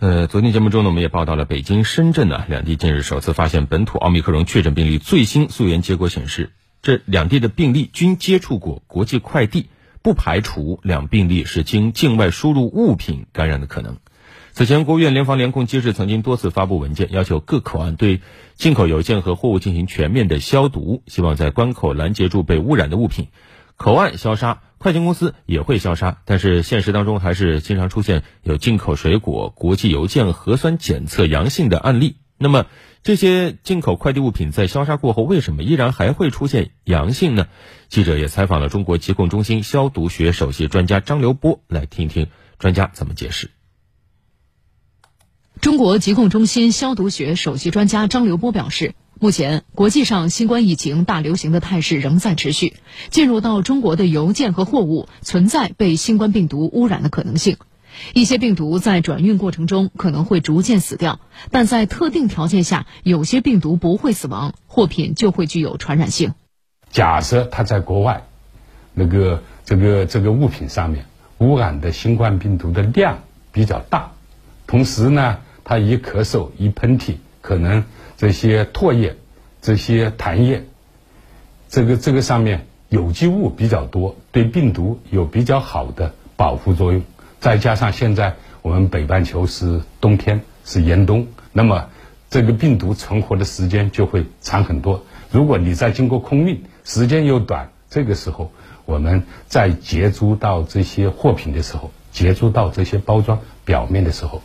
呃，昨天节目中呢，我们也报道了北京、深圳呢两地近日首次发现本土奥密克戎确诊病例，最新溯源结果显示，这两地的病例均接触过国际快递，不排除两病例是经境外输入物品感染的可能。此前，国务院联防联控机制曾经多次发布文件，要求各口岸对进口邮件和货物进行全面的消毒，希望在关口拦截住被污染的物品。口岸消杀，快递公司也会消杀，但是现实当中还是经常出现有进口水果、国际邮件核酸检测阳性的案例。那么，这些进口快递物品在消杀过后，为什么依然还会出现阳性呢？记者也采访了中国疾控中心消毒学首席专家张刘波，来听听专家怎么解释。中国疾控中心消毒学首席专家张刘波表示。目前，国际上新冠疫情大流行的态势仍在持续。进入到中国的邮件和货物存在被新冠病毒污染的可能性。一些病毒在转运过程中可能会逐渐死掉，但在特定条件下，有些病毒不会死亡，货品就会具有传染性。假设它在国外，那个这个这个物品上面污染的新冠病毒的量比较大，同时呢，它一咳嗽一喷嚏，可能。这些唾液、这些痰液，这个这个上面有机物比较多，对病毒有比较好的保护作用。再加上现在我们北半球是冬天，是严冬，那么这个病毒存活的时间就会长很多。如果你再经过空运，时间又短，这个时候我们在接触到这些货品的时候，接触到这些包装表面的时候。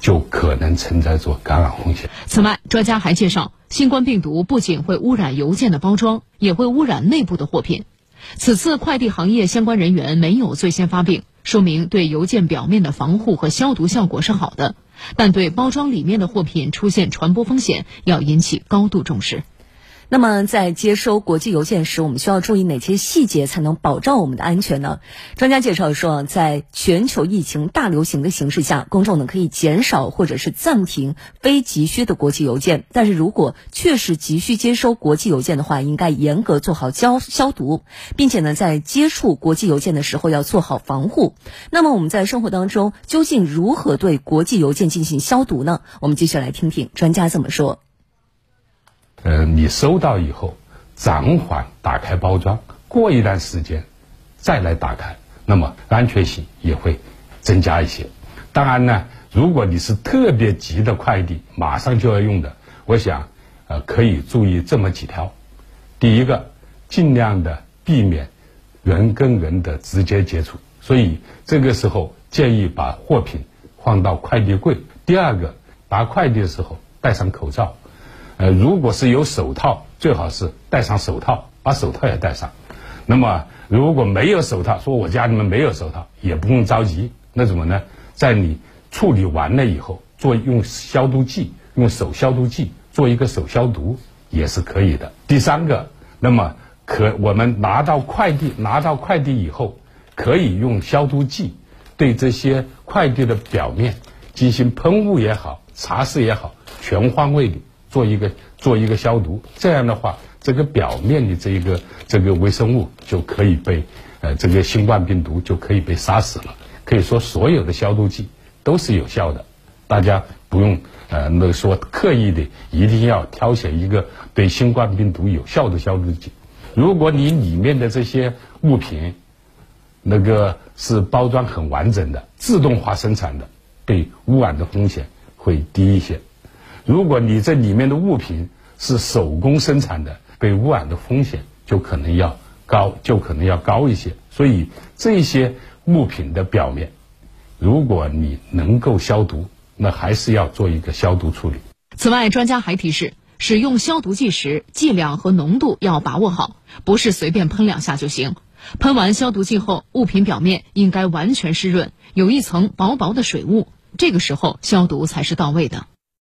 就可能存在着感染风险。此外，专家还介绍，新冠病毒不仅会污染邮件的包装，也会污染内部的货品。此次快递行业相关人员没有最先发病，说明对邮件表面的防护和消毒效果是好的，但对包装里面的货品出现传播风险，要引起高度重视。那么，在接收国际邮件时，我们需要注意哪些细节才能保障我们的安全呢？专家介绍说，在全球疫情大流行的形势下，公众呢可以减少或者是暂停非急需的国际邮件。但是如果确实急需接收国际邮件的话，应该严格做好消消毒，并且呢，在接触国际邮件的时候要做好防护。那么我们在生活当中究竟如何对国际邮件进行消毒呢？我们继续来听听专家怎么说。呃，你收到以后，暂缓打开包装，过一段时间再来打开，那么安全性也会增加一些。当然呢，如果你是特别急的快递，马上就要用的，我想呃可以注意这么几条。第一个，尽量的避免人跟人的直接接触，所以这个时候建议把货品放到快递柜。第二个，拿快递的时候戴上口罩。呃，如果是有手套，最好是戴上手套，把手套也戴上。那么，如果没有手套，说我家里面没有手套，也不用着急。那怎么呢？在你处理完了以后，做用消毒剂，用手消毒剂做一个手消毒也是可以的。第三个，那么可我们拿到快递，拿到快递以后，可以用消毒剂对这些快递的表面进行喷雾也好，擦拭也好，全方位的。做一个做一个消毒，这样的话，这个表面的这一个这个微生物就可以被呃这个新冠病毒就可以被杀死了。可以说，所有的消毒剂都是有效的，大家不用呃那说刻意的一定要挑选一个对新冠病毒有效的消毒剂。如果你里面的这些物品那个是包装很完整的、自动化生产的，被污染的风险会低一些。如果你这里面的物品是手工生产的，被污染的风险就可能要高，就可能要高一些。所以这些物品的表面，如果你能够消毒，那还是要做一个消毒处理。此外，专家还提示，使用消毒剂时，剂量和浓度要把握好，不是随便喷两下就行。喷完消毒剂后，物品表面应该完全湿润，有一层薄薄的水雾，这个时候消毒才是到位的。